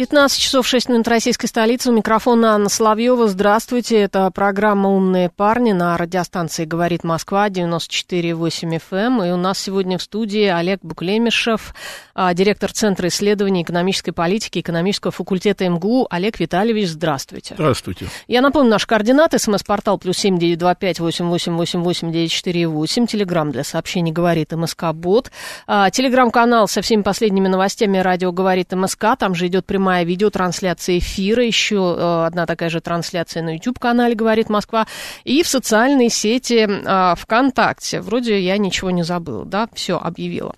15 часов 6 минут российской столицы. У микрофона Анна Соловьева. Здравствуйте. Это программа «Умные парни» на радиостанции «Говорит Москва» 94,8 FM. Эм. И у нас сегодня в студии Олег Буклемишев, а, директор Центра исследований экономической политики экономического факультета МГУ. Олег Витальевич, здравствуйте. Здравствуйте. Я напомню, наш координаты. СМС-портал плюс семь девять два пять восемь восемь восемь восемь девять четыре восемь. Телеграмм для сообщений «Говорит МСК Бот». А, телеграм-канал со всеми последними новостями «Радио говорит МСК». Там же идет прямая прямая видеотрансляция эфира, еще э, одна такая же трансляция на YouTube-канале «Говорит Москва», и в социальной сети э, ВКонтакте. Вроде я ничего не забыла, да, все объявила.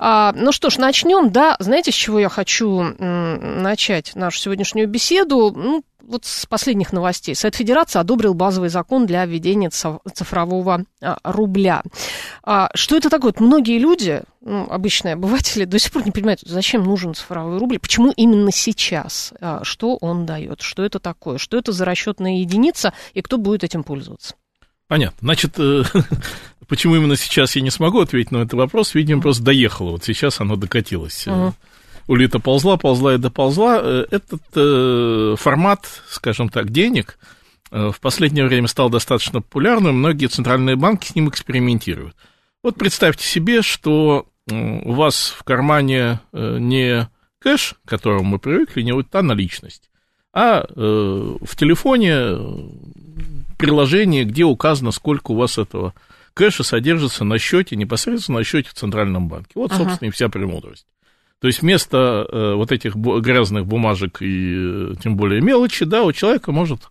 А, ну что ж, начнем, да, знаете, с чего я хочу начать нашу сегодняшнюю беседу? Ну, вот с последних новостей. Совет Федерации одобрил базовый закон для введения цифрового а, рубля. А, что это такое? многие люди, ну, обычные обыватели, до сих пор не понимают, зачем нужен цифровой рубль, почему именно сейчас, а, что он дает, что это такое, что это за расчетная единица и кто будет этим пользоваться. Понятно. Значит, э, почему именно сейчас я не смогу ответить на этот вопрос, видимо, просто доехало. Вот сейчас оно докатилось. Uh-huh улита ползла, ползла и доползла. Э, этот э, формат, скажем так, денег э, в последнее время стал достаточно популярным, многие центральные банки с ним экспериментируют. Вот представьте себе, что у вас в кармане не кэш, к которому мы привыкли, не вот та наличность, а в телефоне приложение, где указано, сколько у вас этого кэша содержится на счете, непосредственно на счете в Центральном банке. Вот, собственно, ага. и вся премудрость. То есть вместо э, вот этих грязных бумажек и э, тем более мелочи, да, у человека может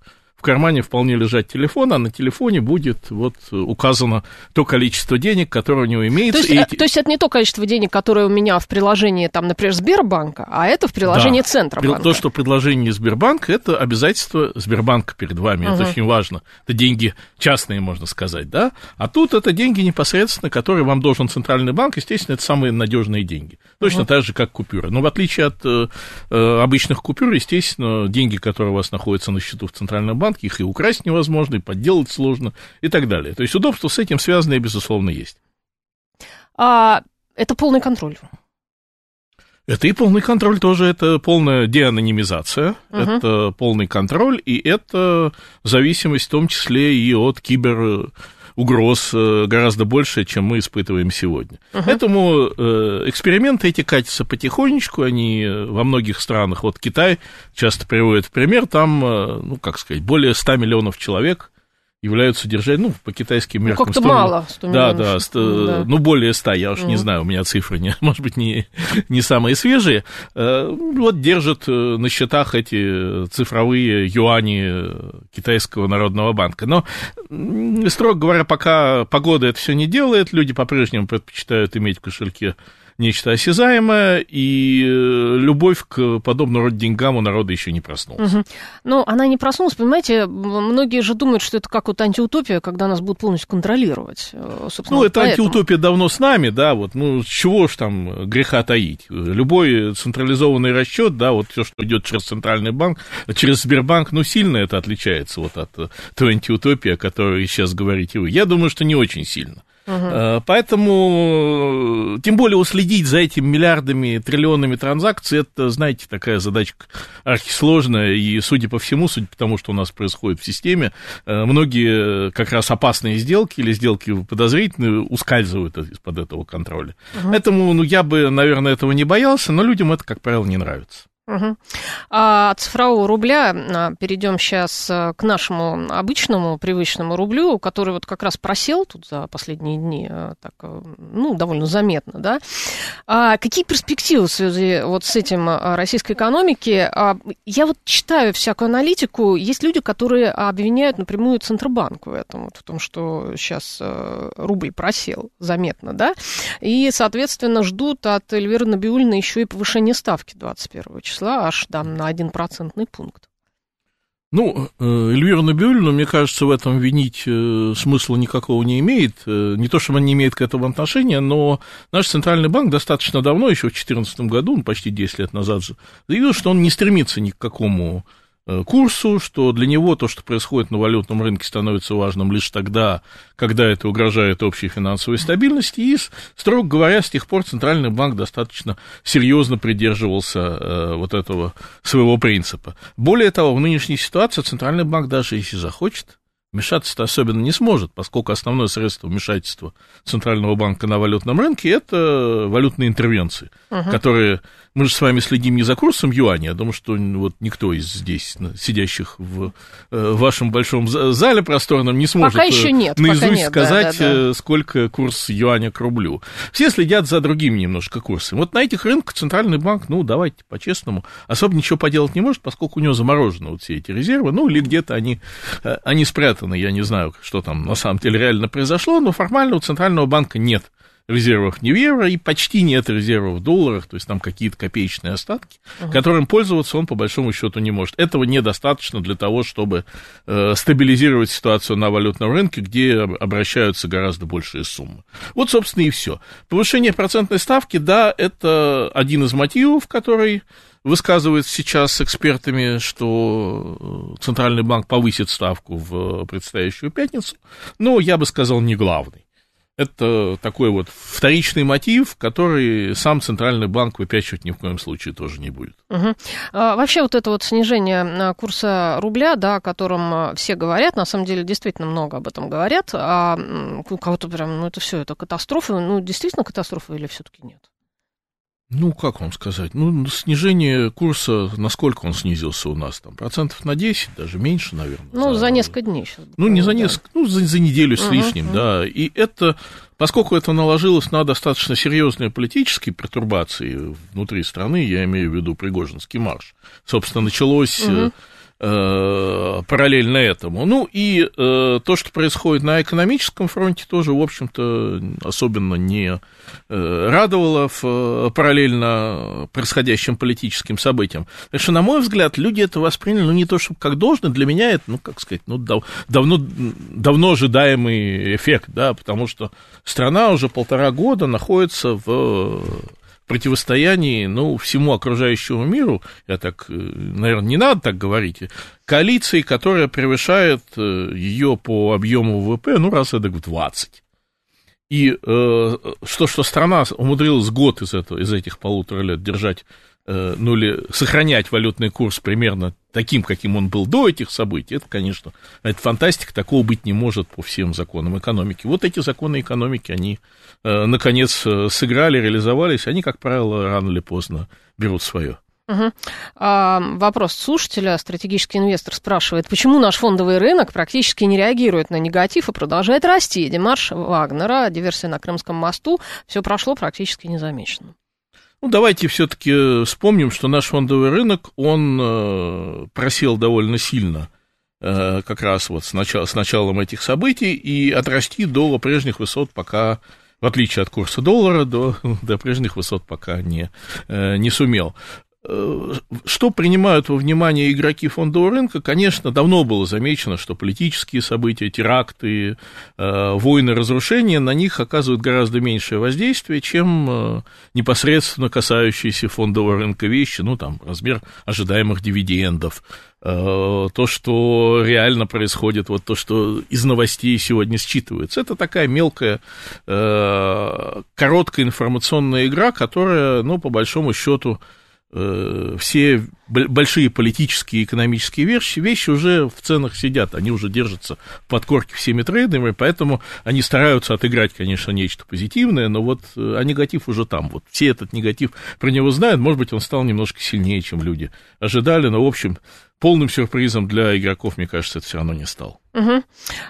в кармане вполне лежать телефон, а на телефоне будет вот указано то количество денег, которое у него имеется. То есть, и... то есть это не то количество денег, которое у меня в приложении, там, например, Сбербанка, а это в приложении да. Центробанка. То, что предложение Сбербанка, это обязательство Сбербанка перед вами, угу. это очень важно. Это деньги частные, можно сказать, да? А тут это деньги непосредственно, которые вам должен Центральный банк, естественно, это самые надежные деньги. Точно угу. так же, как купюры. Но в отличие от э, э, обычных купюр, естественно, деньги, которые у вас находятся на счету в Центральном банке, банке, их и украсть невозможно, и подделать сложно, и так далее. То есть удобство с этим связанное, безусловно, есть. А это полный контроль. Это и полный контроль тоже, это полная деанонимизация, угу. это полный контроль, и это зависимость в том числе и от кибер угроз э, гораздо больше, чем мы испытываем сегодня. Uh-huh. Поэтому э, эксперименты эти катятся потихонечку, они э, во многих странах, вот Китай часто приводит в пример, там, ну, как сказать, более 100 миллионов человек являются держать, ну, по китайским меркам... Ну, как-то мало, 100 Да, да, 100, да, ну, более 100, я уж mm. не знаю, у меня цифры, не, может быть, не, не самые свежие. Э, вот держат э, на счетах эти цифровые юани Китайского народного банка. Но, строго говоря, пока погода это все не делает, люди по-прежнему предпочитают иметь в кошельке нечто осязаемое, и э, любовь к подобного рода деньгам у народа еще не проснулась. Угу. Ну, она не проснулась, понимаете, многие же думают, что это как вот антиутопия, когда нас будут полностью контролировать. Э, собственно, ну, это поэтому. антиутопия давно с нами, да, вот, ну, чего ж там греха таить? Любой централизованный расчет, да, вот все, что идет через Центральный банк, через Сбербанк, ну, сильно это отличается вот от той антиутопии, о которой сейчас говорите вы. Я думаю, что не очень сильно. Угу. Поэтому, тем более, уследить за этими миллиардами, триллионами транзакций, это, знаете, такая задачка архисложная, и, судя по всему, судя по тому, что у нас происходит в системе, э, многие как раз опасные сделки или сделки подозрительные ускальзывают из-под этого контроля. Угу. Поэтому, ну, я бы, наверное, этого не боялся, но людям это, как правило, не нравится. Угу. А от цифрового рубля а, перейдем сейчас а, к нашему обычному привычному рублю, который вот как раз просел тут за последние дни, а, так, ну, довольно заметно, да. А какие перспективы в связи вот с этим российской экономики? Я вот читаю всякую аналитику, есть люди, которые обвиняют напрямую Центробанк в этом, вот, в том, что сейчас рубль просел заметно, да, и, соответственно, ждут от Эльвиры Набиулина еще и повышение ставки 21 числа числа аж там на один процентный пункт. Ну, э, Эльвиру Набиулину, мне кажется, в этом винить э, смысла никакого не имеет. Э, не то, что он не имеет к этому отношения, но наш Центральный банк достаточно давно, еще в 2014 году, ну, почти 10 лет назад, заявил, что он не стремится ни к какому курсу, что для него то, что происходит на валютном рынке, становится важным лишь тогда, когда это угрожает общей финансовой стабильности, и, строго говоря, с тех пор Центральный банк достаточно серьезно придерживался э, вот этого своего принципа. Более того, в нынешней ситуации Центральный банк даже если захочет, Вмешаться-то особенно не сможет, поскольку основное средство вмешательства Центрального банка на валютном рынке – это валютные интервенции, угу. которые мы же с вами следим не за курсом юаня, я думаю, что вот никто из здесь сидящих в, э, в вашем большом зале просторном не сможет пока еще нет, наизусть пока нет, сказать, да, да, да. сколько курс юаня к рублю. Все следят за другими немножко курсами. Вот на этих рынках Центральный банк, ну, давайте по-честному, особо ничего поделать не может, поскольку у него заморожены вот все эти резервы, ну, или где-то они, э, они спрятаны, я не знаю, что там на самом деле реально произошло, но формально у Центрального банка нет резервов не в евро, и почти нет резервов в долларах, то есть там какие-то копеечные остатки, uh-huh. которым пользоваться он по большому счету не может. Этого недостаточно для того, чтобы э, стабилизировать ситуацию на валютном рынке, где обращаются гораздо большие суммы. Вот, собственно, и все. Повышение процентной ставки, да, это один из мотивов, который высказывается сейчас экспертами, что Центральный банк повысит ставку в предстоящую пятницу, но я бы сказал, не главный. Это такой вот вторичный мотив, который сам Центральный банк выпячивать ни в коем случае тоже не будет. Угу. А, вообще вот это вот снижение а, курса рубля, да, о котором все говорят, на самом деле действительно много об этом говорят, а у кого-то прям, ну это все, это катастрофа, ну действительно катастрофа или все-таки нет? Ну, как вам сказать? Ну, снижение курса, насколько он снизился у нас? Там процентов на 10, даже меньше, наверное. Ну, за, за несколько дней сейчас. Ну, не за несколько, да. ну, за, за неделю с uh-huh, лишним, uh-huh. да. И это, поскольку это наложилось на достаточно серьезные политические пертурбации внутри страны, я имею в виду Пригожинский марш, собственно, началось... Uh-huh параллельно этому. Ну и э, то, что происходит на экономическом фронте, тоже, в общем-то, особенно не э, радовало в, э, параллельно происходящим политическим событиям. Так что, на мой взгляд, люди это восприняли, ну, не то, чтобы как должно, для меня это, ну, как сказать, ну, дав, давно, давно ожидаемый эффект, да, потому что страна уже полтора года находится в противостоянии, ну, всему окружающему миру, я так, э, наверное, не надо так говорить, коалиции, которая превышает э, ее по объему ВВП, ну, раз это в 20. И э, что, что страна умудрилась год из, этого, из этих полутора лет держать ну или сохранять валютный курс примерно таким, каким он был до этих событий, это, конечно, это фантастика, такого быть не может по всем законам экономики. Вот эти законы экономики, они, э, наконец, э, сыграли, реализовались, они, как правило, рано или поздно берут свое. Угу. А, вопрос слушателя. Стратегический инвестор спрашивает, почему наш фондовый рынок практически не реагирует на негатив и продолжает расти? Демарш Вагнера, диверсия на Крымском мосту, все прошло практически незамеченным. Ну, давайте все-таки э, вспомним, что наш фондовый рынок, он э, просел довольно сильно э, как раз вот с, начала, с началом этих событий и отрасти до прежних высот пока, в отличие от курса доллара, до, до прежних высот пока не, не сумел. Э, что принимают во внимание игроки фондового рынка, конечно, давно было замечено, что политические события, теракты, э, войны, разрушения на них оказывают гораздо меньшее воздействие, чем э, непосредственно касающиеся фондового рынка вещи, ну, там, размер ожидаемых дивидендов, то, что реально происходит, вот то, что из новостей сегодня считывается. Это такая мелкая, короткая информационная игра, которая, ну, по большому счету, все большие политические и экономические вещи, вещи уже в ценах сидят, они уже держатся в подкорке всеми трейдерами, поэтому они стараются отыграть, конечно, нечто позитивное, но вот э, а негатив уже там. Вот все этот негатив про него знают, может быть, он стал немножко сильнее, чем люди ожидали, но, в общем, полным сюрпризом для игроков, мне кажется, это все равно не стал. Угу.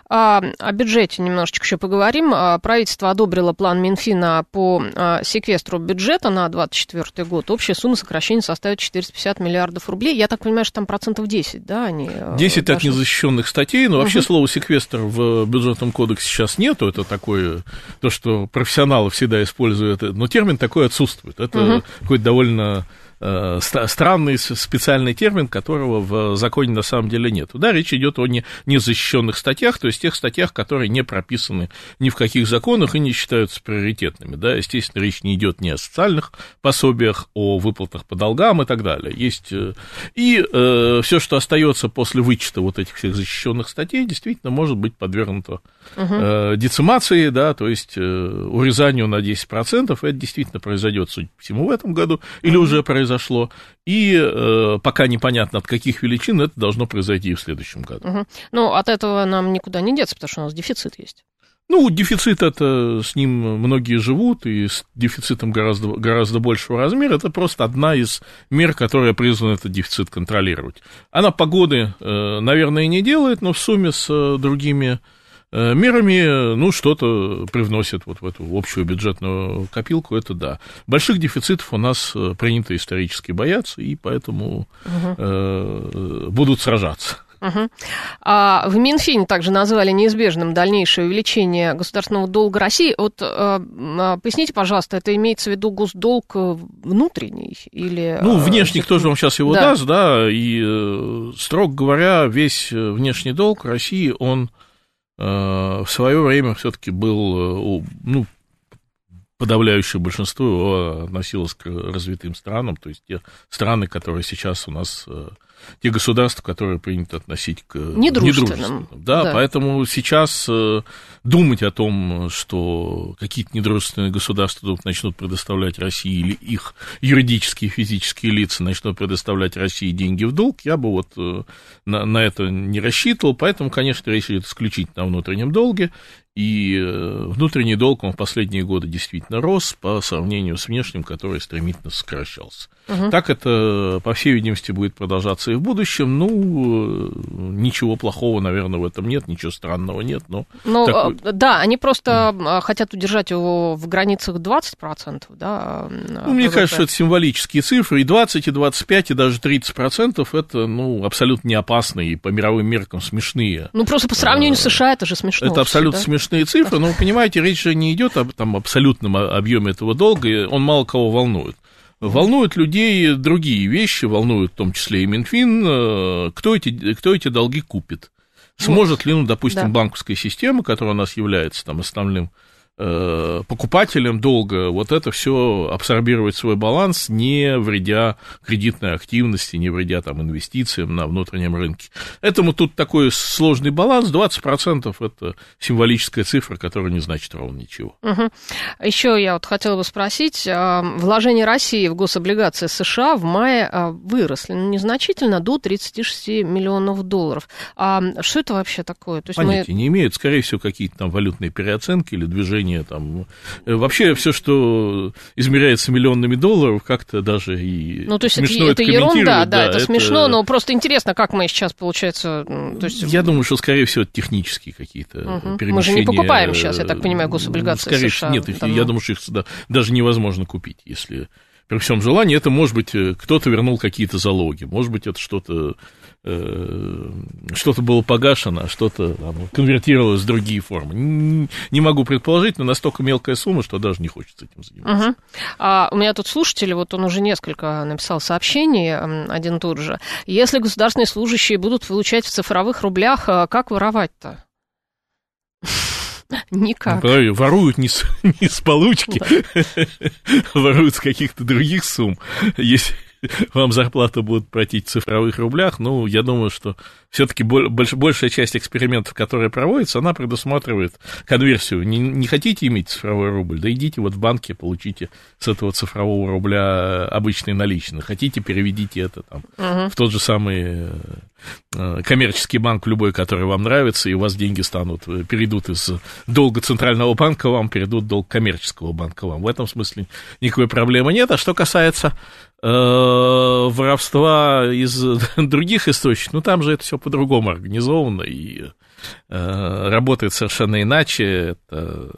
А, о бюджете немножечко еще поговорим. А, правительство одобрило план Минфина по а, секвестру бюджета на 2024 год. Общая сумма сокращения составит 450 миллиардов рублей. Я так понимаю, что там процентов 10, да? Они 10 дошли. от незащищенных статей, но угу. вообще слова секвестр в бюджетном кодексе сейчас нету. Это такое, то, что профессионалы всегда используют, но термин такой отсутствует. Это угу. какой-то довольно э, странный специальный термин, которого в законе на самом деле нет. Да, речь идет о не, незащищенных статьях, то есть тех статьях, которые не прописаны ни в каких законах и не считаются приоритетными. Да, естественно, речь не идет ни о социальных пособиях, о выплатах по долгам и так далее. Есть э, и э, все, что остается после вычета вот этих всех защищенных статей, действительно может быть подвергнуто э, децимации, да, то есть э, урезанию на 10%. Это действительно произойдет, судя по всему, в этом году или уже произошло. И э, пока непонятно, от каких величин это должно произойти и в следующем году. Угу. Ну, от этого нам никуда не деться, потому что у нас дефицит есть. Ну, дефицит это с ним многие живут, и с дефицитом гораздо, гораздо большего размера. Это просто одна из мер, которая призвана этот дефицит контролировать. Она погоды, э, наверное, не делает, но в сумме с э, другими мерами, ну, что-то привносит вот в эту общую бюджетную копилку, это да. Больших дефицитов у нас принято исторически бояться, и поэтому угу. э, будут сражаться. Угу. А в Минфине также назвали неизбежным дальнейшее увеличение государственного долга России. Вот а, поясните, пожалуйста, это имеется в виду госдолг э, внутренний или... Ну, внешний, кто же вам сейчас его да. даст, да, и, э, строго говоря, весь э, внешний долг России, он в свое время все-таки был, ну, подавляющее большинство его относилось к развитым странам, то есть те страны, которые сейчас у нас те государства, которые принято относить к недружественным. Да, да, поэтому сейчас э, думать о том, что какие-то недружественные государства начнут предоставлять России или их юридические и физические лица начнут предоставлять России деньги в долг, я бы вот э, на, на это не рассчитывал. Поэтому, конечно, речь идет исключительно о внутреннем долге. И э, внутренний долг, он в последние годы действительно рос по сравнению с внешним, который стремительно сокращался. Угу. Так это, по всей видимости, будет продолжаться и в будущем. Ну, э, ничего плохого, наверное, в этом нет, ничего странного нет. Но ну, такой... Э, да, они просто mm. хотят удержать его в границах 20%, да? Ну, мне кажется, что это символические цифры. И 20, и 25, и даже 30% это, ну, абсолютно не опасные и по мировым меркам смешные. Ну, просто по сравнению с США это же смешно. Это абсолютно да? смешно смешные цифры, но, понимаете, речь же не идет об там, абсолютном объеме этого долга, и он мало кого волнует. Волнуют людей другие вещи, волнуют в том числе и Минфин, э, кто эти, кто эти долги купит. Сможет ли, ну, допустим, да. банковская система, которая у нас является там основным покупателям долго вот это все абсорбировать свой баланс, не вредя кредитной активности, не вредя там инвестициям на внутреннем рынке. Этому тут такой сложный баланс, 20% это символическая цифра, которая не значит ровно ничего. Угу. Еще я вот хотела бы спросить, а, вложения России в гособлигации США в мае а, выросли ну, незначительно до 36 миллионов долларов. А что это вообще такое? То есть Понятия мы... не имеют, скорее всего, какие-то там валютные переоценки или движения измерения. Там. Э, вообще все, что измеряется миллионами долларов, как-то даже и Ну, то есть смешно это, это, это ерунда, да, да, это, это смешно, но просто интересно, как мы сейчас, получается... То есть... Я думаю, что, скорее всего, это технические какие-то угу. перемещения. Мы же не покупаем сейчас, я так понимаю, гособлигации скорее, США. Нет, их, я думаю, что их сюда даже невозможно купить, если при всем желании, это может быть э, кто-то вернул какие-то залоги, может быть это что-то Э, что-то было погашено, а что-то конвертировалось в другие формы. Не, могу предположить, но настолько мелкая сумма, что даже не хочется этим заниматься. Угу. А, у меня тут слушатель, вот он уже несколько написал сообщений, один тот же. Если государственные служащие будут получать в цифровых рублях, а как воровать-то? Никак. Ну, воруют не с, не с получки, воруют с каких-то других сумм. Если вам зарплату будут платить в цифровых рублях, ну, я думаю, что все-таки больш, большая часть экспериментов, которые проводятся, она предусматривает конверсию. Не, не хотите иметь цифровой рубль? Да идите вот в банке, получите с этого цифрового рубля обычные наличные. Хотите, переведите это там угу. в тот же самый э, коммерческий банк, любой, который вам нравится, и у вас деньги станут, э, перейдут из долга центрального банка вам, перейдут в долг коммерческого банка вам. В этом смысле никакой проблемы нет. А что касается э, воровства из других источников, ну, там же это все по-другому организовано, и работает совершенно иначе. Это,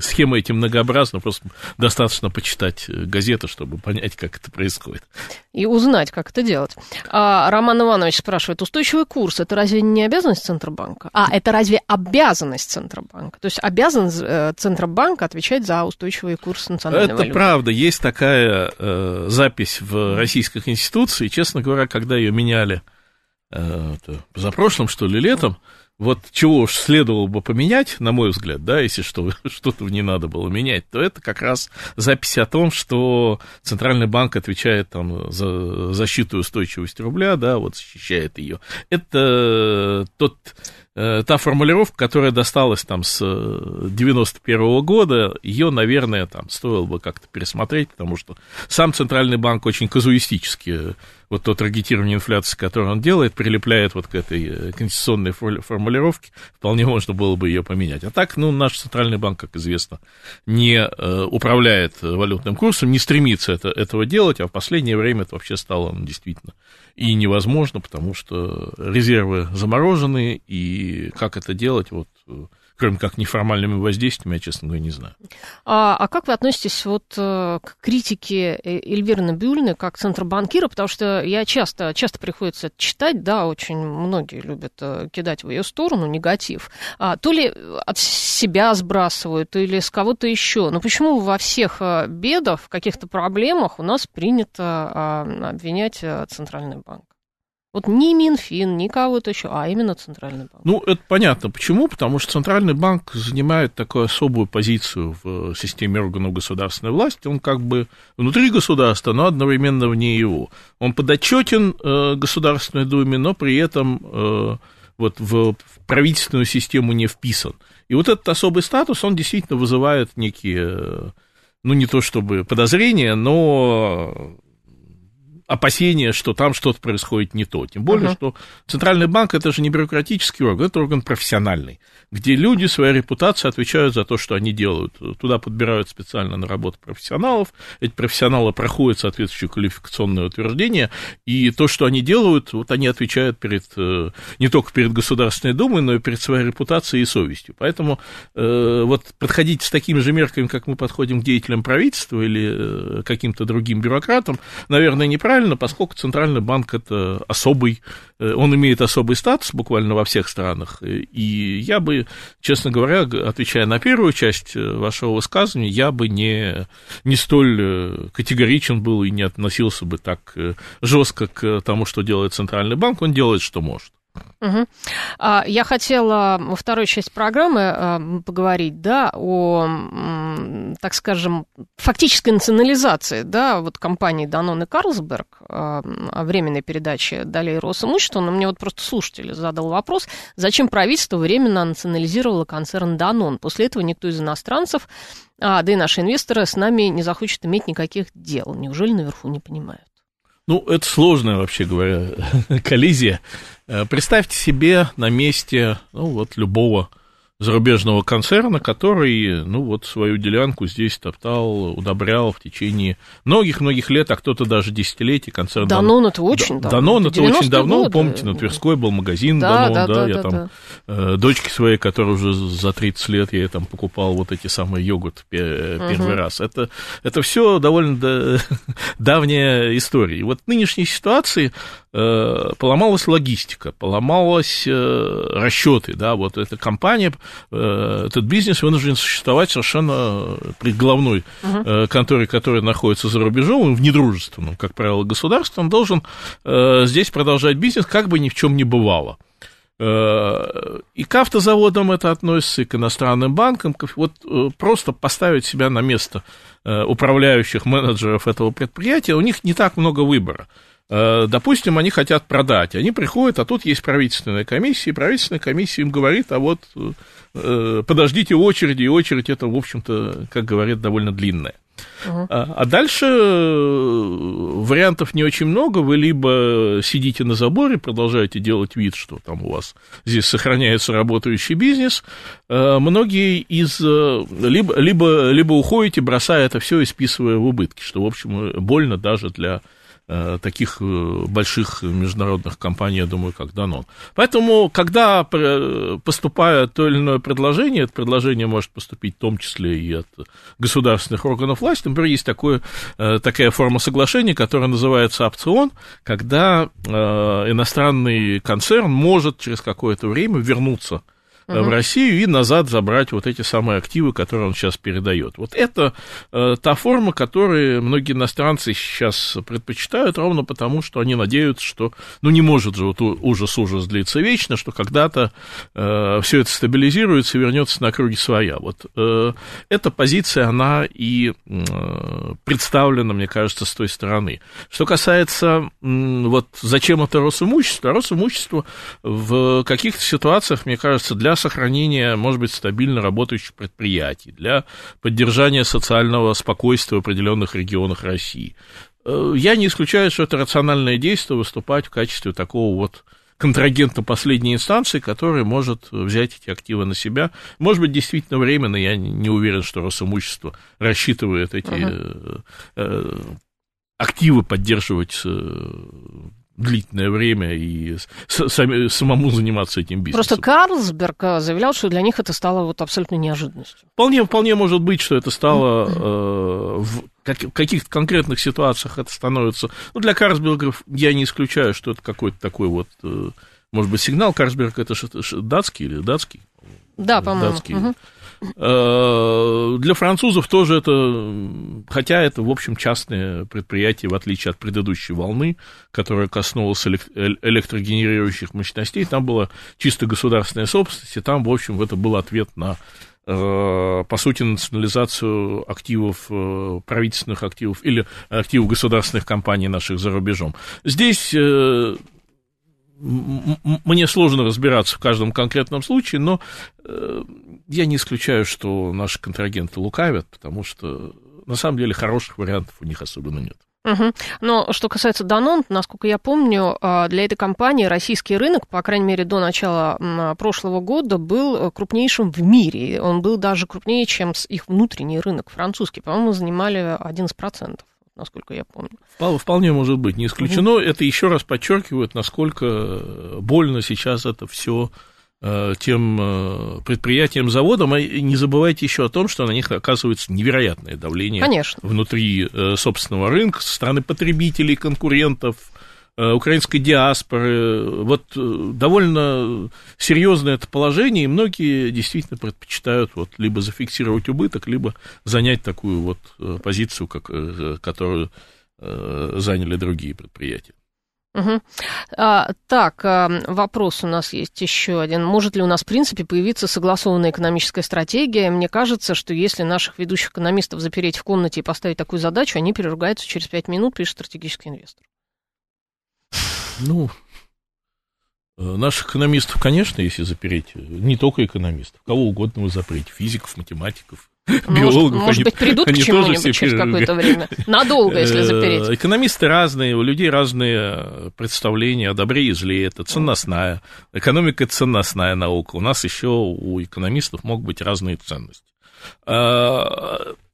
схема эти многообразна, просто достаточно почитать газеты, чтобы понять, как это происходит. И узнать, как это делать. А, Роман Иванович спрашивает, устойчивый курс, это разве не обязанность Центробанка? А, это разве обязанность Центробанка? То есть обязан Центробанк отвечать за устойчивый курс национальной это валюты? Это правда. Есть такая э, запись в российских институциях. Честно говоря, когда ее меняли э, позапрошлым, что ли, летом, вот чего уж следовало бы поменять, на мой взгляд, да, если что, что-то не надо было менять, то это как раз запись о том, что Центральный банк отвечает там за защиту и устойчивость рубля, да, вот защищает ее. Это тот та формулировка, которая досталась там с 91 -го года, ее, наверное, там стоило бы как-то пересмотреть, потому что сам Центральный банк очень казуистически вот то таргетирование инфляции, которое он делает, прилепляет вот к этой э, конституционной формулировке, вполне можно было бы ее поменять. А так, ну, наш Центральный банк, как известно, не э, управляет валютным курсом, не стремится это, этого делать, а в последнее время это вообще стало ну, действительно и невозможно, потому что резервы заморожены, и как это делать, вот, кроме как неформальными воздействиями, я, честно говоря, не знаю. А, а как вы относитесь вот э, к критике э, Эльвиры Бюльны как центробанкира, потому что я часто, часто приходится читать, да, очень многие любят э, кидать в ее сторону негатив, а, то ли от себя сбрасывают, или с кого-то еще. Но почему во всех бедах, в каких-то проблемах у нас принято а, обвинять Центральный банк? Вот не Минфин, ни кого-то еще, а именно Центральный банк. Ну, это понятно. Почему? Потому что Центральный банк занимает такую особую позицию в системе органов государственной власти. Он как бы внутри государства, но одновременно вне его. Он подотчетен э, Государственной Думе, но при этом э, вот в, в правительственную систему не вписан. И вот этот особый статус, он действительно вызывает некие, э, ну, не то чтобы подозрения, но опасения, что там что-то происходит не то. Тем более, uh-huh. что Центральный банк это же не бюрократический орган, это орган профессиональный, где люди своей репутацией отвечают за то, что они делают. Туда подбирают специально на работу профессионалов, эти профессионалы проходят соответствующее квалификационное утверждение, и то, что они делают, вот они отвечают перед, э, не только перед Государственной Думой, но и перед своей репутацией и совестью. Поэтому э, вот подходить с такими же мерками, как мы подходим к деятелям правительства или э, каким-то другим бюрократам, наверное, неправильно, правильно, поскольку Центральный банк это особый, он имеет особый статус буквально во всех странах. И я бы, честно говоря, отвечая на первую часть э, вашего высказывания, я бы не, не столь э, категоричен был и не относился бы так жестко к тому, что делает Центральный банк. Он делает, что может. Угу. Я хотела во второй части программы а, поговорить, да, о, так скажем, фактической национализации, да, вот компании Данон и Карлсберг, а, о временной передаче долей Росимущества, но мне вот просто слушатель задал вопрос, зачем правительство временно национализировало концерн Данон? После этого никто из иностранцев, а, да и наши инвесторы с нами не захочет иметь никаких дел. Неужели наверху не понимают? Ну, это сложная, вообще говоря, коллизия. Э, представьте себе на месте ну, вот, любого зарубежного концерна, который, ну, вот свою делянку здесь топтал, удобрял в течение многих-многих лет, а кто-то даже десятилетий концерн. Данон это очень давно. Данон это очень давно, годы. помните, на Тверской был магазин да, Данон, да, да, да я да, там, да. Э, дочке своей, которая уже за 30 лет, я там покупал вот эти самые йогурт первый угу. раз. Это, это все довольно давняя история. И вот в нынешней ситуации Э, поломалась логистика, поломалась э, расчеты, да, вот эта компания, э, этот бизнес вынужден существовать совершенно при головной uh-huh. конторе, которая находится за рубежом, в недружественном, как правило, государстве, он должен здесь продолжать бизнес, как бы ни в чем не бывало. И к автозаводам это относится, и к иностранным банкам. Вот просто поставить себя на место управляющих менеджеров этого предприятия, у них не так много выбора. Э, допустим, они хотят продать, они приходят, а тут есть правительственная комиссия, и правительственная комиссия им говорит, а вот э, подождите очереди, и очередь это, в общем-то, как говорят, довольно длинная. Uh-huh. А, а дальше э, вариантов не очень много. Вы либо сидите на заборе, продолжаете делать вид, что там у вас здесь сохраняется работающий бизнес. Многие из либо, либо, либо уходите, бросая это все и списывая в убытки, что, в общем, больно даже для таких э, больших международных компаний, я думаю, как Данон. Поэтому, когда поступает то или иное предложение, это предложение может поступить в том числе и от государственных органов власти. Например, есть такое, такая форма соглашения, которая называется опцион, когда иностранный концерн может через какое-то время вернуться угу. в Россию и назад забрать вот эти самые активы, которые он сейчас передает. Вот это э, та форма, которую многие иностранцы сейчас предпочитают, ровно потому, что они надеются, что, ну, не может же вот ужас-ужас длиться вечно, что когда-то э, все это стабилизируется и вернется на круги своя. Вот э, эта позиция, она и э, представлена, мне кажется, с той стороны. Что касается, э, вот зачем это Росимущество, Росимущество в каких-то ситуациях, мне кажется, для сохранения, может быть, стабильно работающих предприятий, для поддержания социального спокойствия в определенных регионах России. Э, я не исключаю, что это рациональное действие выступать в качестве такого вот контрагента последней инстанции, который может взять эти активы на себя. Может быть, действительно временно, я не уверен, что Росимущество рассчитывает эти uh-huh. активы поддерживать длительное время и сами, самому заниматься этим бизнесом. Просто Карлсберг э, заявлял, что для них это стало вот абсолютно неожиданностью. Вполне, вполне может быть, что это стало э, в как, каких-то конкретных ситуациях это становится... Ну, для Карлсбергов я не исключаю, что это какой-то такой вот... Э, может быть, сигнал Карлсберг это датский или датский? Да, по-моему. Датский. Угу. Э, для французов тоже это, хотя это, в общем, частное предприятие, в отличие от предыдущей волны, которая коснулась электрогенерирующих мощностей, там была чисто государственная собственность, и там, в общем, это был ответ на э, по сути, национализацию активов, э, правительственных активов или активов государственных компаний наших за рубежом. Здесь мне сложно разбираться в каждом конкретном случае, но э, я не исключаю, что наши контрагенты лукавят, потому что на самом деле хороших вариантов у них особенно нет. Угу. Но что касается Данон, насколько я помню, а, для этой компании российский рынок, по крайней мере, до начала прошлого года, был э, крупнейшим в мире. Он был даже крупнее, чем их внутренний рынок французский. По-моему, занимали 11% насколько я помню. Вполне может быть, не исключено. Угу. Это еще раз подчеркивает, насколько больно сейчас это все э, тем э, предприятиям, заводам, и не забывайте еще о том, что на них оказывается невероятное давление Конечно. внутри э, собственного рынка, со стороны потребителей, конкурентов, Э, украинской диаспоры. Вот э, довольно серьезное это положение, и многие действительно предпочитают вот либо зафиксировать убыток, либо занять такую вот э, позицию, как, которую заняли другие предприятия. Угу. А, так, вопрос у нас есть еще один. Может ли у нас, в принципе, появиться согласованная экономическая стратегия? Мне кажется, что если наших ведущих экономистов запереть в комнате и поставить такую задачу, они переругаются через пять минут, пишет стратегический инвестор. Ну, э, наших экономистов, конечно, если запереть, не только экономистов, кого угодно вы запрете, физиков, математиков, биологов. Может, может быть, придут они к чему-нибудь через какое-то время, надолго, если запереть. Э, экономисты разные, у людей разные представления о добре и зле, это ценностная, экономика – ценностная наука, у нас еще у экономистов могут быть разные ценности.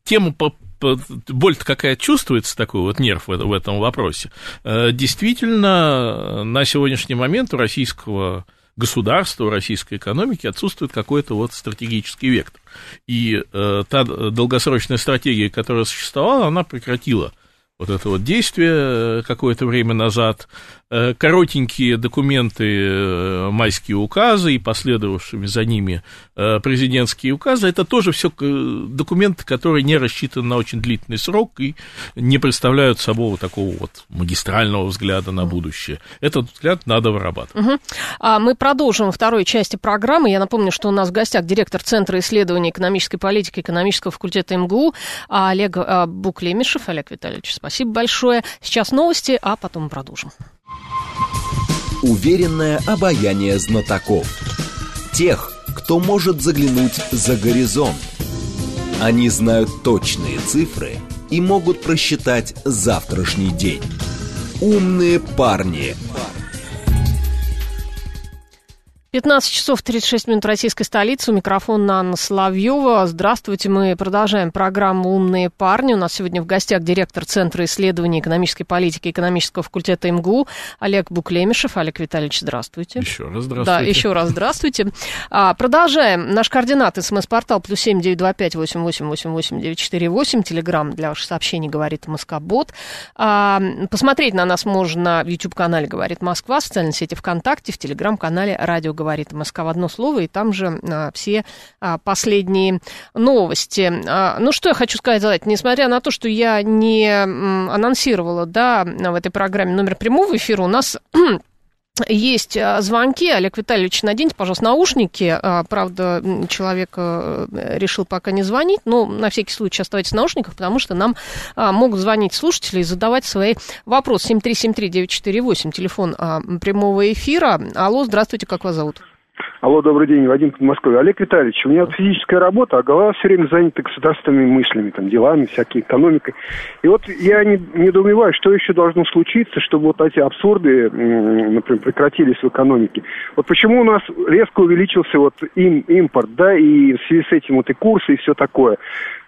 Тема по боль-то какая чувствуется, такой вот нерв в этом вопросе. Э, действительно, на сегодняшний момент у российского государства, у российской экономики отсутствует какой-то вот стратегический вектор. И э, та долгосрочная стратегия, которая существовала, она прекратила вот это вот действие э, какое-то время назад. Э, коротенькие документы, э, майские указы и последовавшими за ними президентские указы, это тоже все документы, которые не рассчитаны на очень длительный срок и не представляют собой такого вот магистрального взгляда на будущее. Этот взгляд надо вырабатывать. Угу. А мы продолжим второй части программы. Я напомню, что у нас в гостях директор Центра исследований экономической политики экономического факультета МГУ Олег Буклемишев. Олег Витальевич, спасибо большое. Сейчас новости, а потом продолжим. Уверенное обаяние знатоков. Тех, кто может заглянуть за горизонт. Они знают точные цифры и могут просчитать завтрашний день. Умные парни. 15 часов 36 минут российской столицы. У микрофона Анна Соловьева. Здравствуйте. Мы продолжаем программу «Умные парни». У нас сегодня в гостях директор Центра исследований экономической политики экономического факультета МГУ Олег Буклемишев. Олег Витальевич, здравствуйте. Еще раз здравствуйте. Да, еще раз здравствуйте. А, продолжаем. Наш координат. СМС-портал плюс семь девять два пять восемь восемь восемь восемь девять четыре восемь. Телеграмм для ваших сообщений говорит Москобот. А, посмотреть на нас можно в YouTube-канале «Говорит Москва», в социальной сети ВКонтакте, в Телеграм-канале «Радио говорит Москва» в одно слово, и там же а, все а, последние новости. А, ну, что я хочу сказать, несмотря на то, что я не анонсировала, да, в этой программе номер прямого эфира, у нас есть а, звонки. Олег Витальевич, наденьте, пожалуйста, наушники. А, Правда, человек э, решил пока не звонить, но на всякий случай оставайтесь в наушниках, потому что нам а, могут звонить слушатели и задавать свои вопросы. 7373948, телефон прямого эфира. Алло, здравствуйте, как вас зовут? Алло, добрый день, Вадим Подмосковье. Олег Витальевич, у меня вот физическая работа, а голова все время занята государственными мыслями, там, делами, всякой экономикой. И вот я не, недоумеваю, что еще должно случиться, чтобы вот эти абсурды, например, прекратились в экономике. Вот почему у нас резко увеличился вот им, импорт, да, и в связи с этим вот и курсы, и все такое.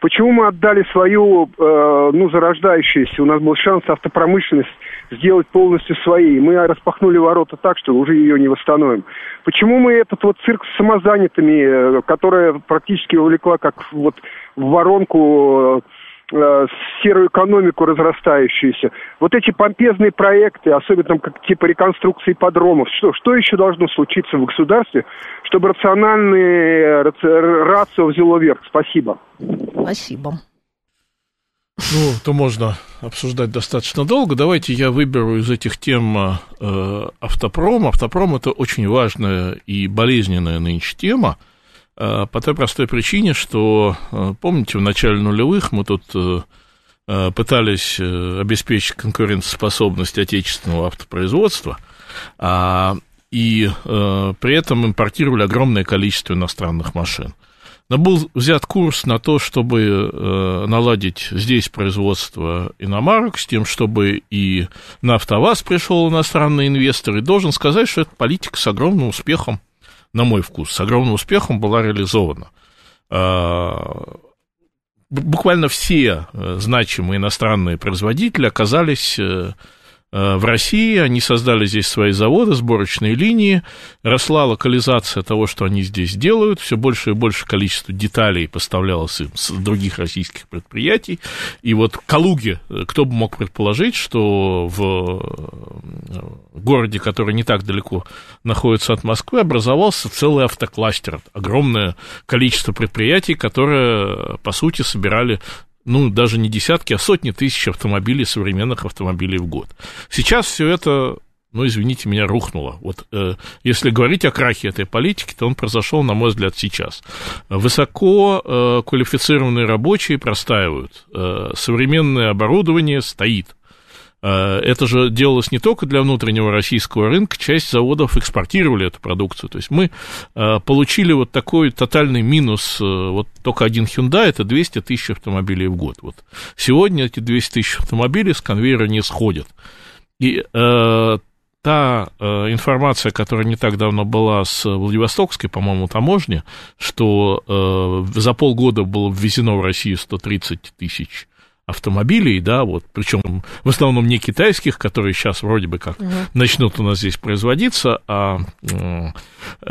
Почему мы отдали свою, э, ну, зарождающуюся, у нас был шанс автопромышленность сделать полностью своей. Мы распахнули ворота так, что уже ее не восстановим. Почему мы этот вот цирк с самозанятыми, э, которая практически увлекла как вот в воронку э, серую экономику разрастающуюся. Вот эти помпезные проекты, особенно там как типа реконструкции подромов, что, что еще должно случиться в государстве, чтобы рациональный рацио взяло верх? Спасибо. Спасибо. Ну, то можно обсуждать достаточно долго. Давайте я выберу из этих тем э, автопром. Автопром это очень важная и болезненная нынче тема. Э, по той простой причине, что, э, помните, в начале нулевых мы тут э, э, пытались э, обеспечить конкурентоспособность отечественного автопроизводства, а, и э, при этом импортировали огромное количество иностранных машин. Но был взят курс на то, чтобы э, наладить здесь производство иномарок, с тем, чтобы и на АвтоВАЗ пришел иностранный инвестор. И должен сказать, что эта политика с огромным успехом, на мой вкус, с огромным успехом была реализована. А, буквально все э, значимые иностранные производители оказались э, в России, они создали здесь свои заводы, сборочные линии, росла локализация того, что они здесь делают, все больше и больше количество деталей поставлялось им с других российских предприятий, и вот Калуге, кто бы мог предположить, что в городе, который не так далеко находится от Москвы, образовался целый автокластер, огромное количество предприятий, которые, по сути, собирали ну, даже не десятки, а сотни тысяч автомобилей, современных автомобилей в год. Сейчас все это ну, извините меня, рухнуло. Вот э, если говорить о крахе этой политики, то он произошел, на мой взгляд, сейчас. Высоко э, квалифицированные рабочие простаивают, э, современное оборудование стоит. Э, это же делалось не только для внутреннего российского рынка, часть заводов экспортировали эту продукцию. То есть мы э, получили вот такой тотальный минус, э, вот только один Hyundai, это 200 тысяч автомобилей в год. Вот сегодня эти 200 тысяч автомобилей с конвейера не сходят. И э, та э, информация, которая не так давно была с Владивостокской, по-моему, таможни, что э, за полгода было ввезено в Россию 130 тысяч автомобилей, да, вот, причем в основном не китайских, которые сейчас вроде бы как угу. начнут у нас здесь производиться, а э,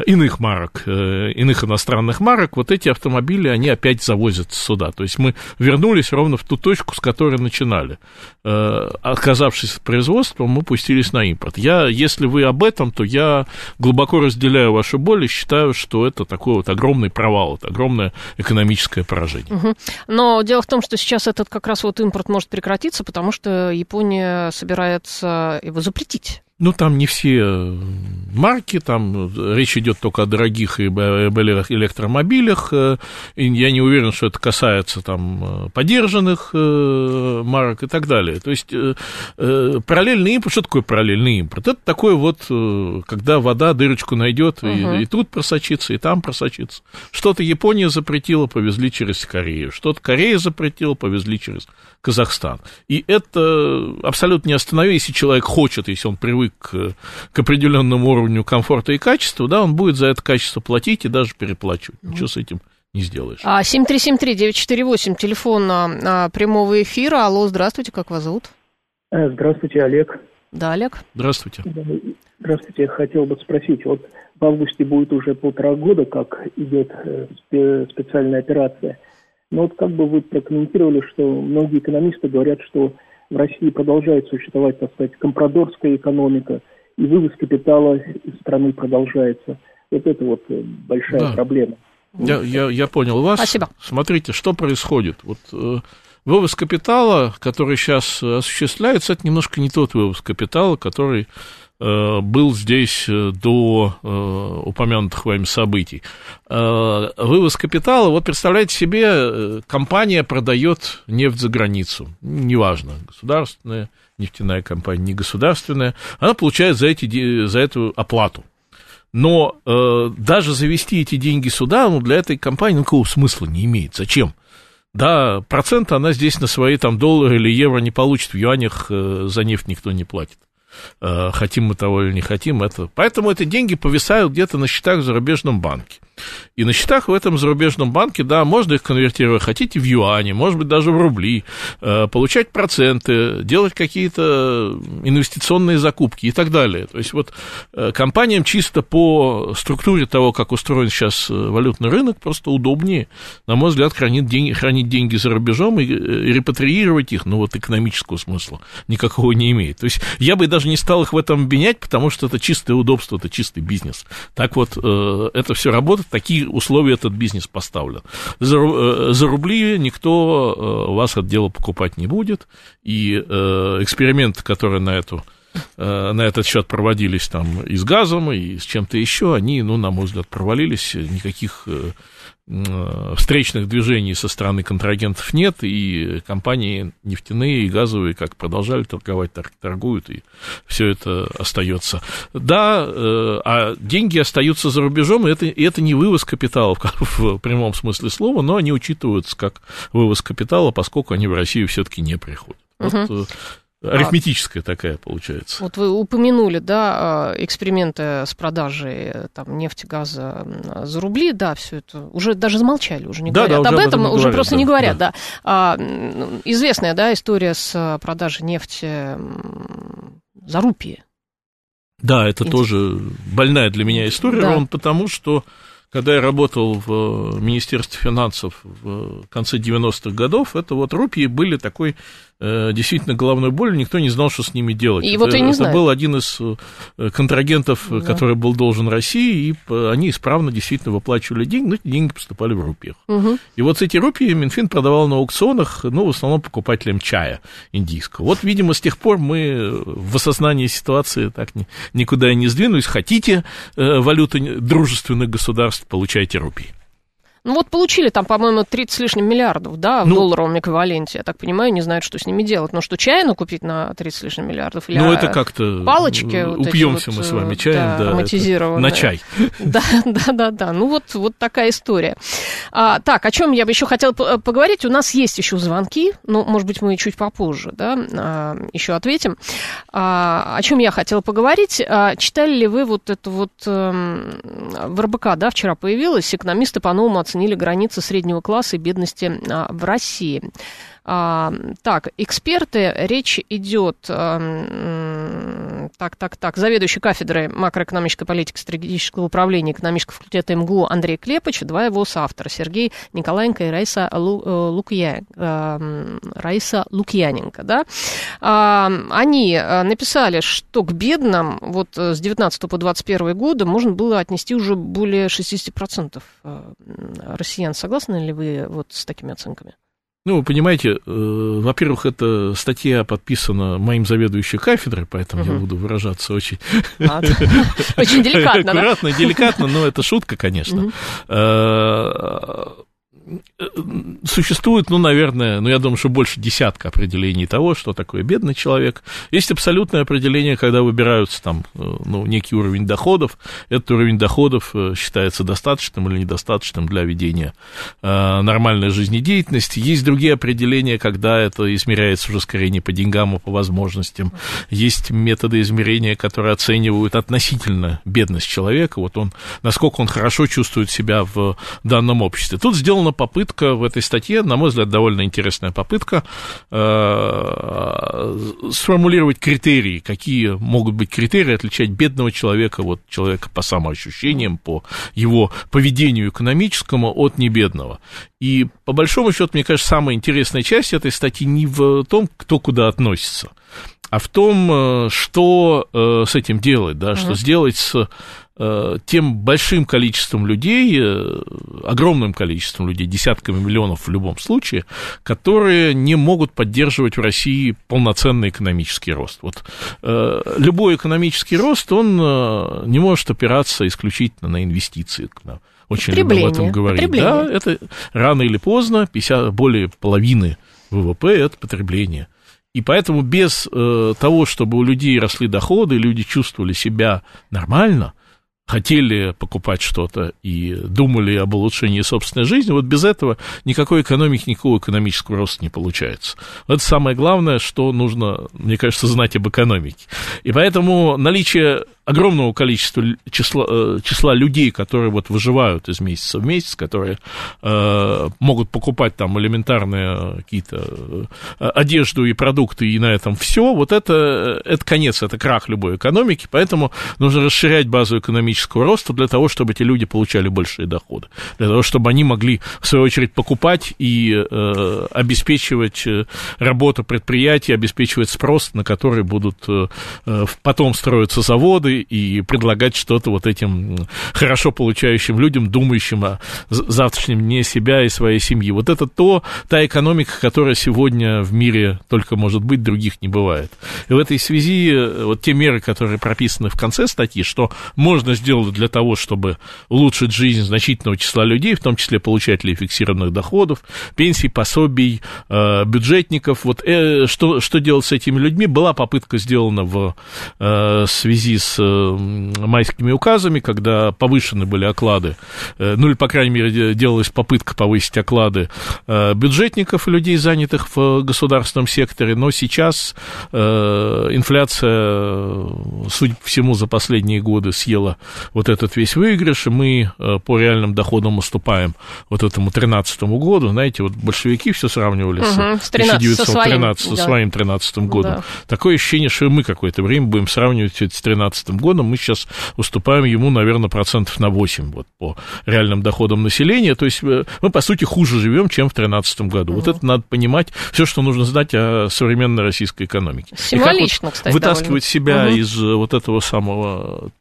иных марок, э, иных иностранных марок, вот эти автомобили, они опять завозятся сюда. То есть мы вернулись ровно в ту точку, с которой начинали. Э, отказавшись от производства, мы пустились на импорт. Я, если вы об этом, то я глубоко разделяю вашу боль и считаю, что это такой вот огромный провал, это огромное экономическое поражение. Угу. Но дело в том, что сейчас этот как раз вот импорт может прекратиться, потому что Япония собирается его запретить. Ну, там не все марки, там речь идет только о дорогих об электромобилях. Э, и я не уверен, что это касается там подержанных э, марок и так далее. То есть э, параллельный импорт, что такое параллельный импорт? Это такой вот, когда вода дырочку найдет, угу. и, и тут просочится, и там просочится. Что-то Япония запретила, повезли через Корею. Что-то Корея запретила, повезли через Казахстан. И это абсолютно не останови, если человек хочет, если он привык привык к, определенному уровню комфорта и качества, да, он будет за это качество платить и даже переплачивать. Ничего с этим не сделаешь. А 7373-948, телефон а, прямого эфира. Алло, здравствуйте, как вас зовут? Э, здравствуйте, Олег. Да, Олег. Здравствуйте. Здравствуйте, я хотел бы спросить, вот в августе будет уже полтора года, как идет э, специальная операция. Но вот как бы вы прокомментировали, что многие экономисты говорят, что в России продолжает существовать, так сказать, компрадорская экономика, и вывоз капитала из страны продолжается. Вот это вот э, большая да. проблема. Я, я, я понял вас. Спасибо. Смотрите, что происходит. Вот э, вывоз капитала, который сейчас осуществляется, это немножко не тот вывоз капитала, который э, был здесь э, до э, упомянутых вами событий. Э, вывоз капитала, вот представляете себе, э, компания продает нефть за границу, неважно, государственная нефтяная компания, не государственная, она получает за, эти, за эту оплату. Но э, даже завести эти деньги сюда, ну, для этой компании никакого смысла не имеет. Зачем? Да, процент она здесь на свои там доллары или евро не получит, в юанях э, за нефть никто не платит. Э, хотим мы того или не хотим, это... Поэтому эти деньги повисают где-то на счетах в зарубежном банке. И на счетах в этом зарубежном банке, да, можно их конвертировать, хотите в юане, может быть, даже в рубли, э, получать проценты, делать какие-то инвестиционные закупки и так далее. То есть вот э, компаниям чисто по структуре того, как устроен сейчас валютный рынок, просто удобнее, на мой взгляд, хранить деньги, хранить деньги за рубежом и, и репатриировать их, ну вот экономического смысла никакого не имеет. То есть я бы даже даже не стал их в этом обвинять, потому что это чистое удобство, это чистый бизнес. Так вот, э, это все работает, такие условия этот бизнес поставлен. За, э, за рубли никто э, вас от дела покупать не будет, и эксперименты, которые на эту на этот счет проводились там и с газом, и с чем-то еще, они, ну, на мой взгляд, провалились, никаких встречных движений со стороны контрагентов нет, и компании нефтяные и газовые как продолжали торговать, так торгуют, и все это остается. Да, э, а деньги остаются за рубежом, и это, и это не вывоз капитала в прямом смысле слова, но они учитываются как вывоз капитала, поскольку они в Россию все-таки не приходят. Угу. Вот, Арифметическая а, такая получается. Вот вы упомянули, да, а, эксперименты с продажей там, нефти, газа за рубли, да, все это уже даже замолчали, уже не да, говорят да, об этом, уже говорят, просто да, не говорят, да. да. А, известная, да, история с продажей нефти за рупии. Да, это Интересно. тоже больная для меня история, да. ровно потому, что когда я работал в Министерстве финансов в конце 90-х годов, это вот рупии были такой Э, действительно головной болью, никто не знал, что с ними делать. И это, вот я не это знаю. был один из э, контрагентов, да. который был должен России, и они исправно действительно выплачивали деньги, но эти деньги поступали в рупиях. Угу. И вот эти рупии Минфин продавал на аукционах, ну, в основном покупателям чая индийского. Вот, видимо, с тех пор мы в осознании ситуации так никуда и не сдвинулись. Хотите э, валюты дружественных государств, получайте рупии. Ну вот получили там, по-моему, 30 с лишним миллиардов, да, в ну, долларовом эквиваленте. Я так понимаю, не знают, что с ними делать. Но что, чайну купить на 30 с лишним миллиардов? Или ну это как-то... Палочки Упьемся вот, мы с вами э, чаем, да, да на чай. Да, да, да, да. Ну вот, вот такая история. А, так, о чем я бы еще хотела поговорить? У нас есть еще звонки, но, может быть, мы чуть попозже, да, а, еще ответим. А, о чем я хотела поговорить? А, читали ли вы вот это вот а, в РБК, да, вчера появилось, экономисты по-новому оценили оценили границы среднего класса и бедности а, в России. А, так, эксперты, речь идет, а, так, так, так, заведующий кафедрой макроэкономической политики стратегического управления экономического факультета МГУ Андрей Клепыч, два его соавтора, Сергей Николаенко и Раиса, Лу, э, Лукья, э, Раиса Лукьяненко, да, а, они э, написали, что к бедным вот с 19 по 21 года можно было отнести уже более 60% россиян. Согласны ли вы вот с такими оценками? Ну, вы понимаете, э, во-первых, эта статья подписана моим заведующим кафедрой, поэтому угу. я буду выражаться очень... Очень деликатно, Аккуратно, деликатно, но это шутка, конечно. Э, существует, ну, наверное, ну, я думаю, что больше десятка определений того, что такое бедный человек. Есть абсолютное определение, когда выбираются там, э, ну, некий уровень доходов. Этот уровень доходов э, считается достаточным или недостаточным для ведения нормальной жизнедеятельности. Есть другие определения, когда это измеряется уже скорее не по деньгам, а по возможностям. Есть методы измерения, которые оценивают относительно бедность человека, вот он, насколько он хорошо чувствует себя в данном обществе. Тут сделана попытка в этой статье, на мой взгляд, довольно интересная попытка э, сформулировать критерии, какие могут быть критерии отличать бедного человека, вот человека по самоощущениям, по его поведению экономическому от небедного. И по большому счету, мне кажется, самая интересная часть этой статьи не в том, кто куда относится, а в том, э, что э, с этим делать, да, что сделать с тем большим количеством людей, э, огромным количеством людей, десятками миллионов в любом случае, которые не могут поддерживать в России полноценный экономический рост. Вот э, любой экономический рост, он не может опираться исключительно на инвестиции. Очень любим об этом говорить. Да, это рано или поздно 50, более половины ВВП это потребление. И поэтому без э, того, чтобы у людей росли доходы, люди чувствовали себя нормально – хотели покупать что-то и думали об улучшении собственной жизни, вот без этого никакой экономики, никакого экономического роста не получается. Это самое главное, что нужно, мне кажется, знать об экономике. И поэтому наличие огромного количества числа, э, числа людей, которые вот выживают из месяца в месяц, которые э, могут покупать там элементарные какие-то э, одежду и продукты, и на этом все, вот это, это конец, это крах любой экономики, поэтому нужно расширять базу экономического роста для того, чтобы эти люди получали большие доходы, для того, чтобы они могли, в свою очередь, покупать и э, обеспечивать э, работу предприятий, обеспечивать спрос, на который будут э, потом строиться заводы, и предлагать что-то вот этим хорошо получающим людям, думающим о завтрашнем дне себя и своей семьи. Вот это то, та экономика, которая сегодня в мире только может быть, других не бывает. И в этой связи э, вот те меры, которые прописаны в конце статьи, что можно сделать для того, чтобы улучшить жизнь значительного числа людей, в том числе получателей фиксированных доходов, пенсий, пособий, э, бюджетников, вот э, что, что делать с этими людьми, была попытка сделана в связи с майскими указами, когда повышены были оклады, э, ну или, по крайней мере, делалась попытка повысить оклады э, бюджетников людей, занятых в государственном секторе, но сейчас э, инфляция, судя по всему, за последние годы съела вот этот весь выигрыш, и мы по реальным доходам уступаем вот этому 13 году. Знаете, вот большевики все сравнивали угу, с 1913, со своим, да. 13 годом. Да. Такое ощущение, что мы какое-то время будем сравнивать это с 13 годом, мы сейчас уступаем ему, наверное, процентов на 8 вот, по реальным доходам населения. То есть э, мы, по сути, хуже живем, чем в 2013 году. Угу. Вот это надо понимать, все, что нужно знать о современной российской экономике. Символично, вот кстати. Вытаскивать довольно. себя угу. из э, вот этого самого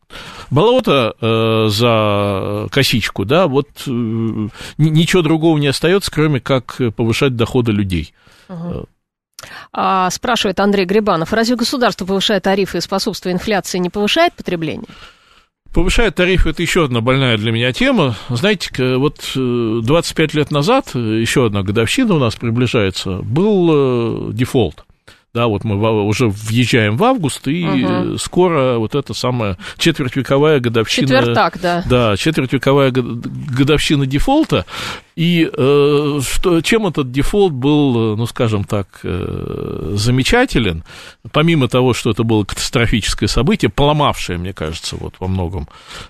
болото э, за косичку, да, вот э, ничего другого не остается, кроме как повышать доходы людей. Угу. А, спрашивает Андрей Грибанов, разве государство повышает тарифы и способствуя инфляции не повышает потребление? Повышает тарифы – это еще одна больная для меня тема. Знаете, вот 25 э, лет назад, э, еще одна годовщина у нас приближается, был э, дефолт. Да, вот мы уже въезжаем в август, и угу. скоро вот эта самая четвертьвековая годовщина... Четвертак, да. Да, четвертьвековая годовщина дефолта. И э, что, чем этот дефолт был, ну, скажем так, э, замечателен, помимо того, что это было катастрофическое событие, поломавшее, мне кажется, вот во многом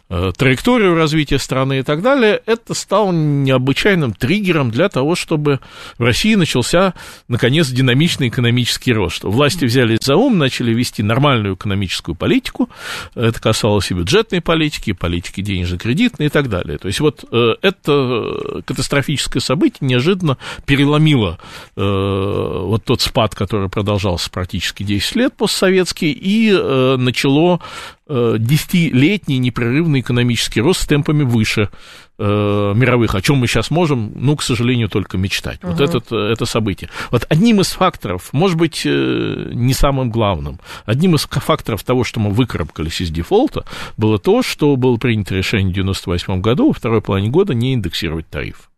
э, траекторию развития страны и так далее, это стало необычайным триггером для того, чтобы в России начался, наконец, динамичный экономический рост. Власти взялись за ум, начали вести нормальную экономическую политику, это касалось и бюджетной политики, политики денежно-кредитной и так далее. То есть вот э, это катастрофическое катастрофическое событие неожиданно переломило э, вот тот спад, который продолжался практически 10 лет постсоветский, и э, начало э, десятилетний непрерывный экономический рост с темпами выше э, мировых, о чем мы сейчас можем, ну, к сожалению, только мечтать. Угу. Вот это, это событие. Вот одним из факторов, может быть, э, не самым главным, одним из факторов того, что мы выкарабкались из дефолта, было то, что было принято решение в 1998 году, во второй половине года не индексировать тариф.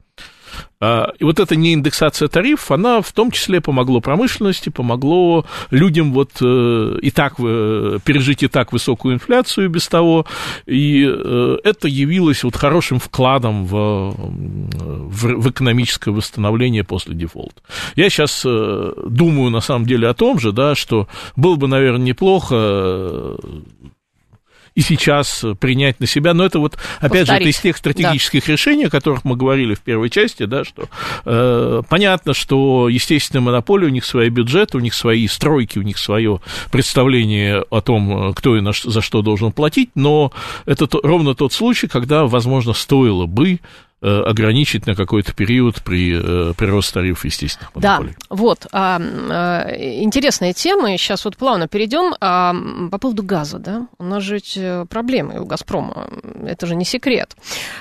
А, и вот эта неиндексация тарифов, она в том числе помогло промышленности, помогло людям вот э, и так пережить и так высокую инфляцию без того, и э, это явилось вот хорошим вкладом в, в, в экономическое восстановление после дефолта. Я сейчас э, думаю на самом деле о том же, да, что было бы, наверное, неплохо и сейчас принять на себя. Но это вот, опять Повторить. же, это из тех стратегических да. решений, о которых мы говорили в первой части, да, что э, понятно, что естественная монополия, у них свои бюджеты, у них свои стройки, у них свое представление о том, кто и на, за что должен платить, но это то, ровно тот случай, когда, возможно, стоило бы Э, ограничить на какой-то период при э, прирост тарифов естественных монополий. Да, вот. А, а, интересная тема. Сейчас вот плавно перейдем. А, по поводу газа, да? У нас же э, проблемы у «Газпрома». Это же не секрет.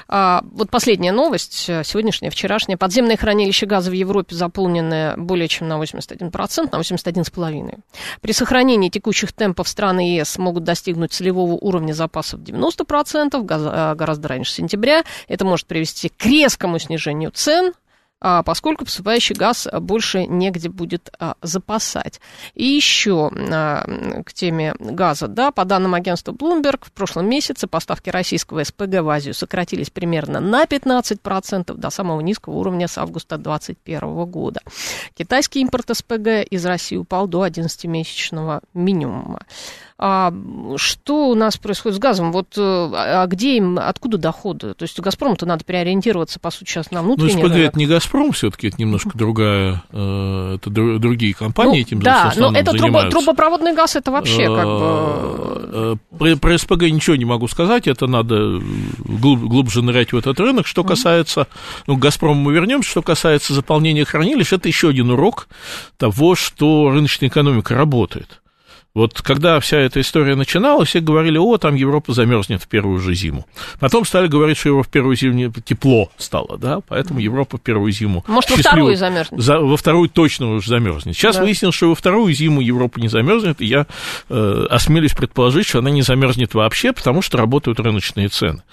Вот последняя новость, сегодняшняя, вчерашняя. Подземные хранилища газа в Европе заполнены более чем на 81%, на 81,5%. При сохранении текущих темпов страны ЕС могут достигнуть целевого уровня запасов 90%, газ, гораздо раньше сентября. Это может привести к резкому снижению цен, поскольку поступающий газ больше негде будет а, запасать. И еще а, к теме газа, да, по данным агентства Bloomberg, в прошлом месяце поставки российского СПГ в Азию сократились примерно на 15% до самого низкого уровня с августа 2021 года. Китайский импорт СПГ из России упал до 11-месячного минимума. А что у нас происходит с газом? Вот э, а где им, откуда доходы? То есть Газпрому-то надо переориентироваться, по сути, сейчас на ну, внутренний Ну, СПГ рынок. это не Газпром все-таки, это немножко другая, э, это другие компании ну, этим Да, но это трубо, трубопроводный газ, это вообще как бы... Э, про, про СПГ ничего не могу сказать, это надо глуб, глубже нырять в этот рынок. Что касается, ну, к Газпрому мы вернемся, что касается заполнения хранилищ, это еще один урок того, что рыночная экономика работает. Вот когда вся эта история начиналась, все говорили, о, там Европа замерзнет в первую же зиму. Потом стали говорить, что Европа в первую зиму тепло стало, да, поэтому Европа в первую зиму... Может, во вторую замерзнет. За, во вторую точно уже замерзнет. Сейчас да. выяснилось, что во вторую зиму Европа не замерзнет, и я э, осмелюсь предположить, что она не замерзнет вообще, потому что работают рыночные цены.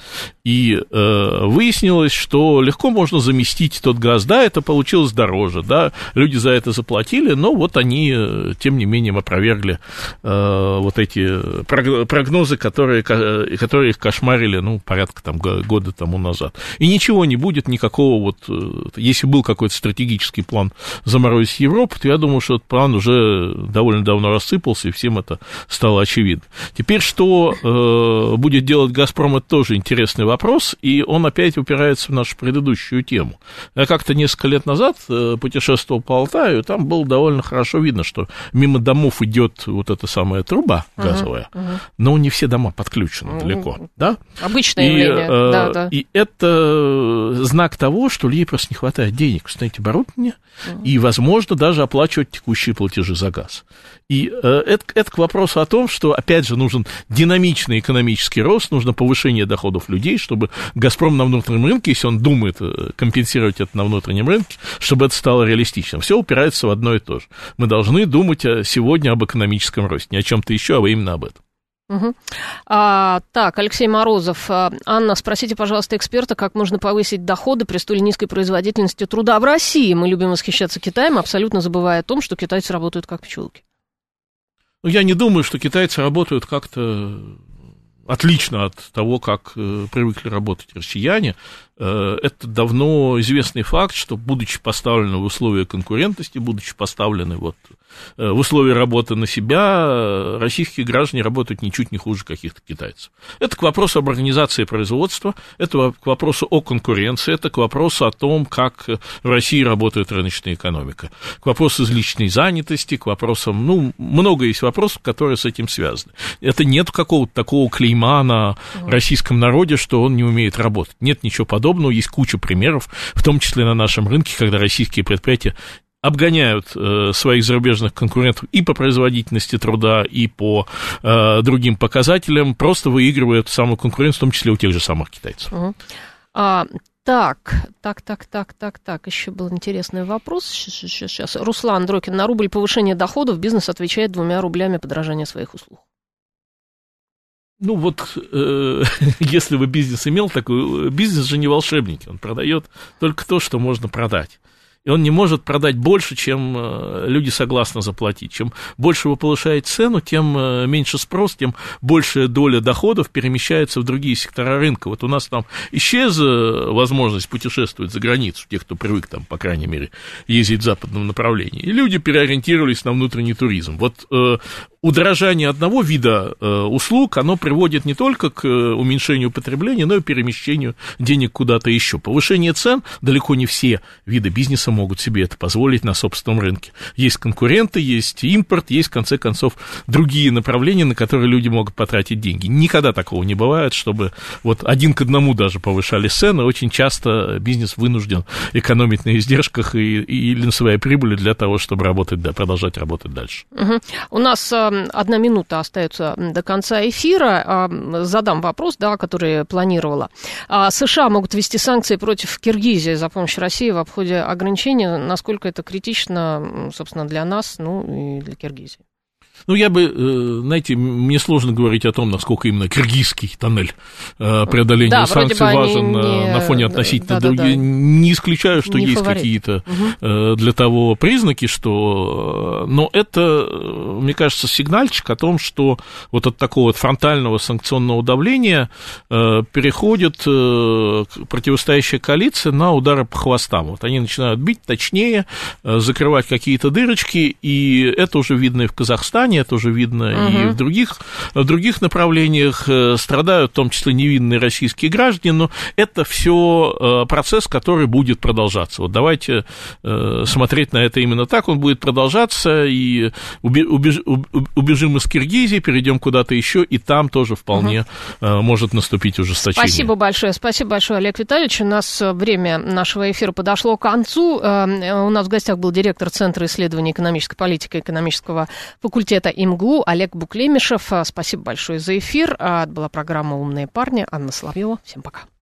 И э, выяснилось, что легко можно заместить тот газ. Да, это получилось дороже, да, люди за это заплатили, но вот они, э, тем не менее, опровергли вот эти прогнозы, которые, которые их кошмарили, ну, порядка там года тому назад. И ничего не будет, никакого вот, э, если был какой-то стратегический план заморозить Европу, то я думаю, что этот план уже довольно давно рассыпался, и всем это стало очевидно. Теперь, что э, будет делать «Газпром», это тоже интересный вопрос, и он опять упирается в нашу предыдущую тему. Я как-то несколько лет назад э, путешествовал по Алтаю, и там было довольно хорошо видно, что мимо домов идет вот это эта самая труба газовая, uh-huh, uh-huh. но не все дома подключены uh-huh. далеко, да? Обычное и, явление, э, да, да. И это знак того, что людей просто не хватает денег установить оборудование uh-huh. и, возможно, даже оплачивать текущие платежи за газ. И э, это, это к вопросу о том, что, опять же, нужен динамичный экономический рост, нужно повышение доходов людей, чтобы «Газпром» на внутреннем рынке, если он думает э, компенсировать это на внутреннем рынке, чтобы это стало реалистичным. Все упирается в одно и то же. Мы должны думать сегодня об экономическом росте, не о чем-то еще, а именно об этом. Угу. А, так, Алексей Морозов. А, Анна, спросите, пожалуйста, эксперта, как можно повысить доходы при столь низкой производительности труда в России. Мы любим восхищаться Китаем, абсолютно забывая о том, что китайцы работают как пчелки. Ну, я не думаю, что китайцы работают как-то отлично от того, как э, привыкли работать россияне. Э, это давно известный факт, что, будучи поставлены в условия конкурентности, будучи поставлены вот в условиях работы на себя э, российские граждане работают ничуть не хуже каких-то китайцев. Это к вопросу об организации производства, это к вопросу о конкуренции, это к вопросу о том, как в России работает рыночная экономика, к вопросу излишней занятости, к вопросам, ну, много есть вопросов, которые с этим связаны. Это нет какого-то такого клейма на российском народе, что он не умеет работать. Нет ничего подобного, есть куча примеров, в том числе на нашем рынке, когда российские предприятия обгоняют э, своих зарубежных конкурентов и по производительности труда, и по э, другим показателям, просто выигрывают самую конкуренцию, в том числе у тех же самых китайцев. Угу. А, так, так, так, так, так, так. Еще был интересный вопрос. Сейчас, сейчас, сейчас. Руслан Дрокин. На рубль повышения доходов бизнес отвечает двумя рублями подражания своих услуг. Ну вот, э, если бы бизнес имел такой, бизнес же не волшебник, он продает только то, что можно продать и он не может продать больше, чем э, люди согласны заплатить. Чем больше вы повышаете цену, тем э, меньше спрос, тем большая доля доходов перемещается в другие сектора рынка. Вот у нас там исчезла возможность путешествовать за границу, тех, кто привык там, по крайней мере, ездить в западном направлении. И люди переориентировались на внутренний туризм. Вот э, удорожание одного вида э, услуг, оно приводит не только к э, уменьшению потребления, но и перемещению денег куда-то еще. Повышение цен далеко не все виды бизнеса могут себе это позволить на собственном рынке. Есть конкуренты, есть импорт, есть, в конце концов, другие направления, на которые люди могут потратить деньги. Никогда такого не бывает, чтобы вот один к одному даже повышали цены. Очень часто бизнес вынужден экономить на издержках и, и, или на своей прибыли для того, чтобы работать, да, продолжать работать дальше. Угу. У нас э, одна минута остается до конца эфира. А, задам вопрос, да, который планировала. А, США могут ввести санкции против Киргизии за помощь России в обходе ограничений. Насколько это критично, собственно, для нас, ну и для Киргизии? Ну, я бы, э, знаете, мне сложно говорить о том, насколько именно киргизский тоннель э, преодоления да, санкций важен не... на фоне относительно да, других. Да, да. Не исключаю, что не есть какие-то угу. для того признаки, что... Но это, мне кажется, сигнальчик о том, что вот от такого вот фронтального санкционного давления переходит противостоящая коалиция на удары по хвостам. Вот они начинают бить точнее, закрывать какие-то дырочки, и это уже видно и в Казахстане, Казани, это уже видно угу. и в других, в других направлениях. Э, страдают в том числе невинные российские граждане, но это все э, процесс, который будет продолжаться. Вот давайте э, смотреть на это именно так, он будет продолжаться, и убеж, убежим из Киргизии, перейдем куда-то еще, и там тоже вполне угу. может наступить ужесточение. Спасибо большое, спасибо большое, Олег Витальевич. У нас время нашего эфира подошло к концу. У нас в гостях был директор Центра исследований экономической политики экономического факультета это ИМГУ Олег Буклемишев. Спасибо большое за эфир. Это была программа «Умные парни». Анна Соловьева. Всем пока.